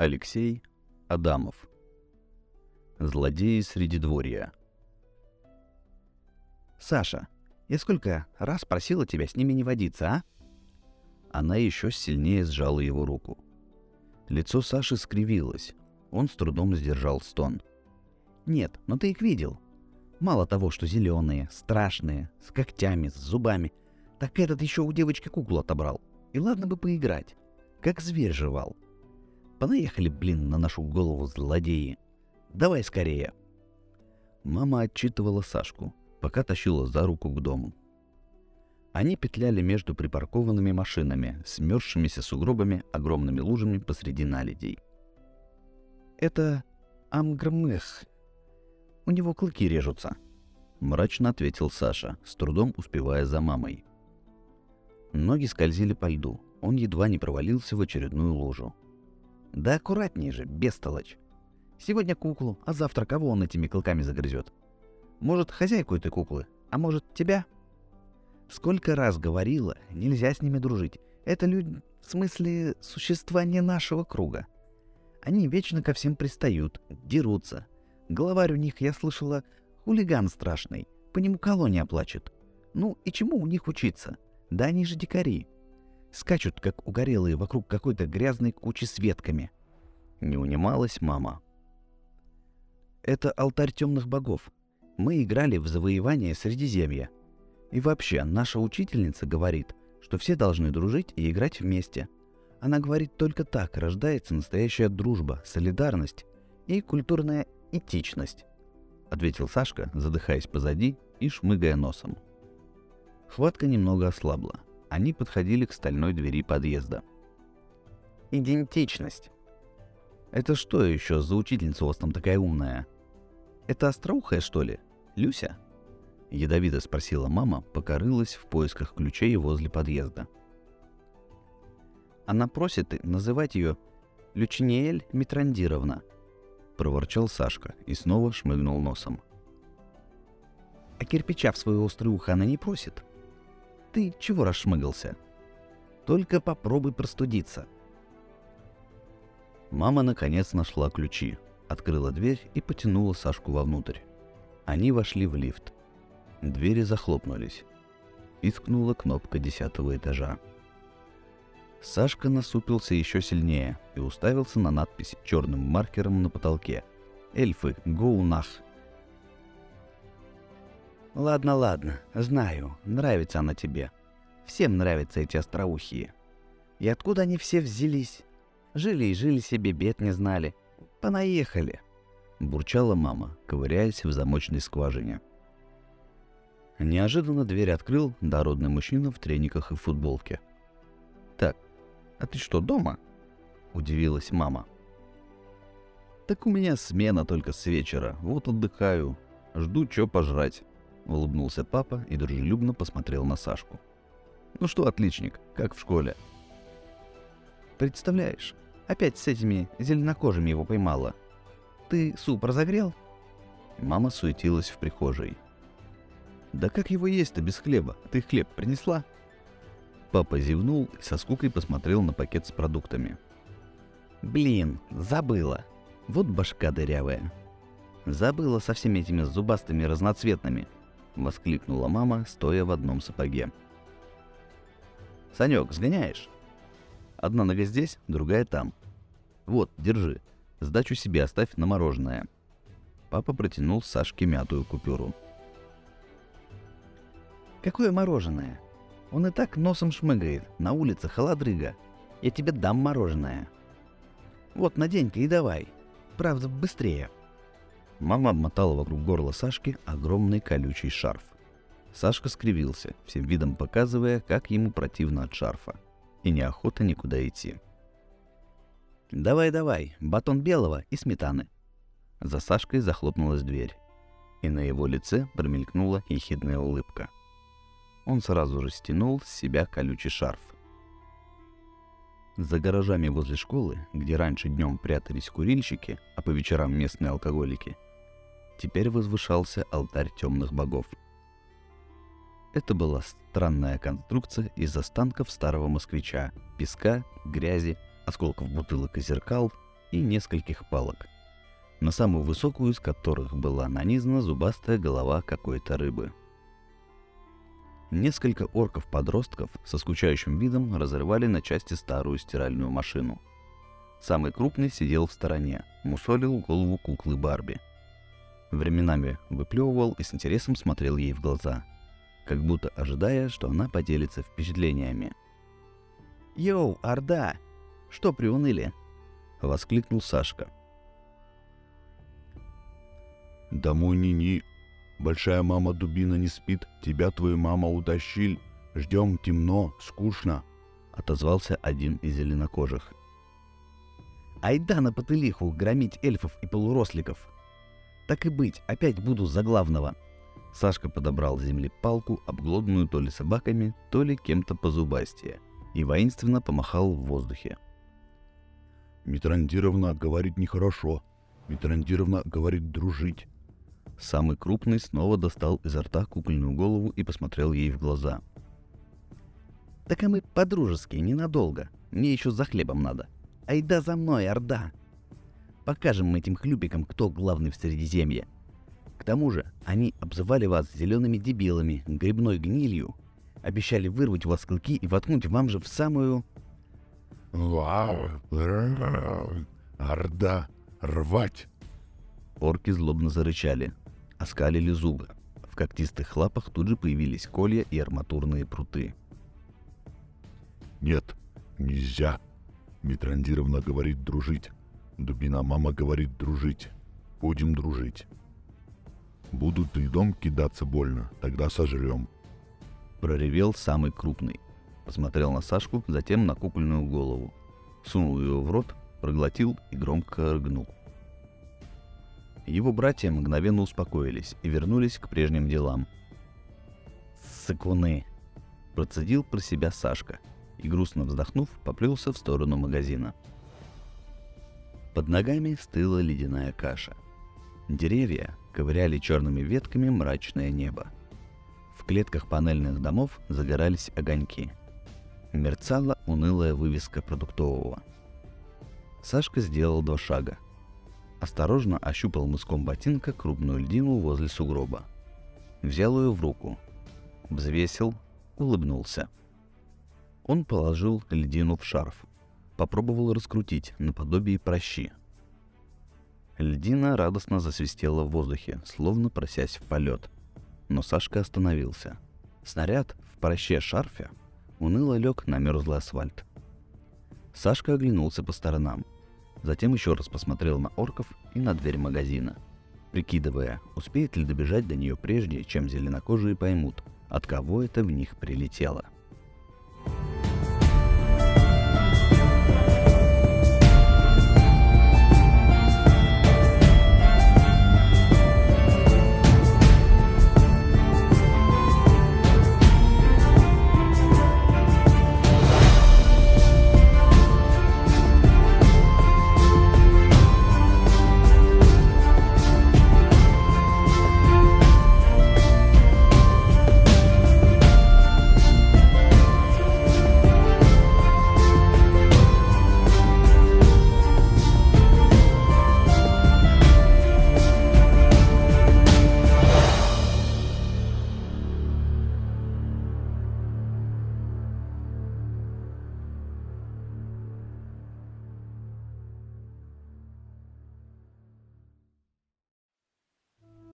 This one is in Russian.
Алексей Адамов. Злодеи среди дворья. Саша, я сколько раз просила тебя с ними не водиться, а? Она еще сильнее сжала его руку. Лицо Саши скривилось. Он с трудом сдержал стон. Нет, но ты их видел. Мало того, что зеленые, страшные, с когтями, с зубами, так этот еще у девочки куклу отобрал. И ладно бы поиграть. Как зверь жевал. Понаехали, блин, на нашу голову злодеи. Давай скорее. Мама отчитывала Сашку, пока тащила за руку к дому. Они петляли между припаркованными машинами, смерзшимися сугробами, огромными лужами посреди наледей. «Это Амгрмых. У него клыки режутся», — мрачно ответил Саша, с трудом успевая за мамой. Ноги скользили по льду, он едва не провалился в очередную лужу. «Да аккуратнее же, бестолочь. Сегодня куклу, а завтра кого он этими клыками загрызет? Может, хозяйку этой куклы, а может, тебя?» Сколько раз говорила, нельзя с ними дружить. Это люди, в смысле, существа не нашего круга. Они вечно ко всем пристают, дерутся. Главарь у них, я слышала, хулиган страшный. По нему колония плачет. Ну и чему у них учиться? Да они же дикари. Скачут, как угорелые, вокруг какой-то грязной кучи с ветками. Не унималась мама. Это алтарь темных богов. Мы играли в завоевание Средиземья. И вообще, наша учительница говорит, что все должны дружить и играть вместе. Она говорит, только так рождается настоящая дружба, солидарность и культурная этичность, ответил Сашка, задыхаясь позади и шмыгая носом. Хватка немного ослабла. Они подходили к стальной двери подъезда. Идентичность. Это что еще за учительница у вас там такая умная? Это остроухая, что ли? Люся? Ядовито спросила мама, пока рылась в поисках ключей возле подъезда. Она просит называть ее Лючиниэль Митрандировна, проворчал Сашка и снова шмыгнул носом. А кирпича в свое острое ухо она не просит. Ты чего расшмыгался? Только попробуй простудиться. Мама наконец нашла ключи, открыла дверь и потянула Сашку вовнутрь. Они вошли в лифт. Двери захлопнулись. Искнула кнопка десятого этажа. Сашка насупился еще сильнее и уставился на надпись черным маркером на потолке. «Эльфы, гоунах!» «Ладно, ладно, знаю, нравится она тебе. Всем нравятся эти остроухие. И откуда они все взялись? Жили и жили себе, бед не знали. Понаехали!» Бурчала мама, ковыряясь в замочной скважине. Неожиданно дверь открыл дородный мужчина в трениках и футболке. «Так, а ты что, дома?» – удивилась мама. «Так у меня смена только с вечера, вот отдыхаю, жду чё пожрать», – улыбнулся папа и дружелюбно посмотрел на Сашку. «Ну что, отличник, как в школе?» «Представляешь, опять с этими зеленокожими его поймала. Ты суп разогрел?» Мама суетилась в прихожей – «Да как его есть-то без хлеба? Ты хлеб принесла?» Папа зевнул и со скукой посмотрел на пакет с продуктами. «Блин, забыла. Вот башка дырявая. Забыла со всеми этими зубастыми разноцветными!» — воскликнула мама, стоя в одном сапоге. «Санек, сгоняешь?» «Одна нога здесь, другая там. Вот, держи. Сдачу себе оставь на мороженое». Папа протянул Сашке мятую купюру. Какое мороженое? Он и так носом шмыгает. На улице холодрыга. Я тебе дам мороженое. Вот, надень-ка и давай. Правда, быстрее. Мама обмотала вокруг горла Сашки огромный колючий шарф. Сашка скривился, всем видом показывая, как ему противно от шарфа. И неохота никуда идти. «Давай-давай, батон белого и сметаны». За Сашкой захлопнулась дверь. И на его лице промелькнула ехидная улыбка – он сразу же стянул с себя колючий шарф. За гаражами возле школы, где раньше днем прятались курильщики, а по вечерам местные алкоголики, теперь возвышался алтарь темных богов. Это была странная конструкция из останков старого москвича, песка, грязи, осколков бутылок и зеркал, и нескольких палок, на самую высокую из которых была нанизана зубастая голова какой-то рыбы. Несколько орков-подростков со скучающим видом разрывали на части старую стиральную машину. Самый крупный сидел в стороне, мусолил голову куклы Барби. Временами выплевывал и с интересом смотрел ей в глаза, как будто ожидая, что она поделится впечатлениями. «Йоу, Орда! Что приуныли?» — воскликнул Сашка. «Домой ни-ни. Большая мама Дубина не спит, тебя твою мама утащил. Ждем темно, скучно», — отозвался один из зеленокожих. «Айда на потылиху громить эльфов и полуросликов. Так и быть, опять буду за главного», Сашка подобрал с земли палку, обглоданную то ли собаками, то ли кем-то позубастее, и воинственно помахал в воздухе. «Митрандировна говорит нехорошо. Митрандировна говорит дружить». Самый крупный снова достал изо рта кукольную голову и посмотрел ей в глаза. «Так а мы по-дружески, ненадолго. Мне еще за хлебом надо. Айда за мной, Орда! Покажем этим хлюпикам, кто главный в Средиземье!» К тому же, они обзывали вас зелеными дебилами, грибной гнилью, обещали вырвать у вас клыки и воткнуть вам же в самую... Вау! Орда! Рвать! Орки злобно зарычали, оскалили зубы. В когтистых лапах тут же появились колья и арматурные пруты. Нет, нельзя. Митрандировна говорит дружить. Дубина мама говорит дружить. Будем дружить. Будут и дом кидаться больно, тогда сожрем. Проревел самый крупный. Посмотрел на Сашку, затем на кукольную голову. Сунул ее в рот, проглотил и громко рыгнул. Его братья мгновенно успокоились и вернулись к прежним делам. «Сыкуны!» – процедил про себя Сашка и, грустно вздохнув, поплелся в сторону магазина. Под ногами стыла ледяная каша. Деревья, ковыряли черными ветками мрачное небо. В клетках панельных домов загорались огоньки. Мерцала унылая вывеска продуктового. Сашка сделал два шага. Осторожно ощупал мыском ботинка крупную льдину возле сугроба. Взял ее в руку. Взвесил, улыбнулся. Он положил льдину в шарф. Попробовал раскрутить наподобие прощи – Льдина радостно засвистела в воздухе, словно просясь в полет. Но Сашка остановился. Снаряд в проще шарфе уныло лег на мерзлый асфальт. Сашка оглянулся по сторонам. Затем еще раз посмотрел на орков и на дверь магазина, прикидывая, успеет ли добежать до нее прежде, чем зеленокожие поймут, от кого это в них прилетело.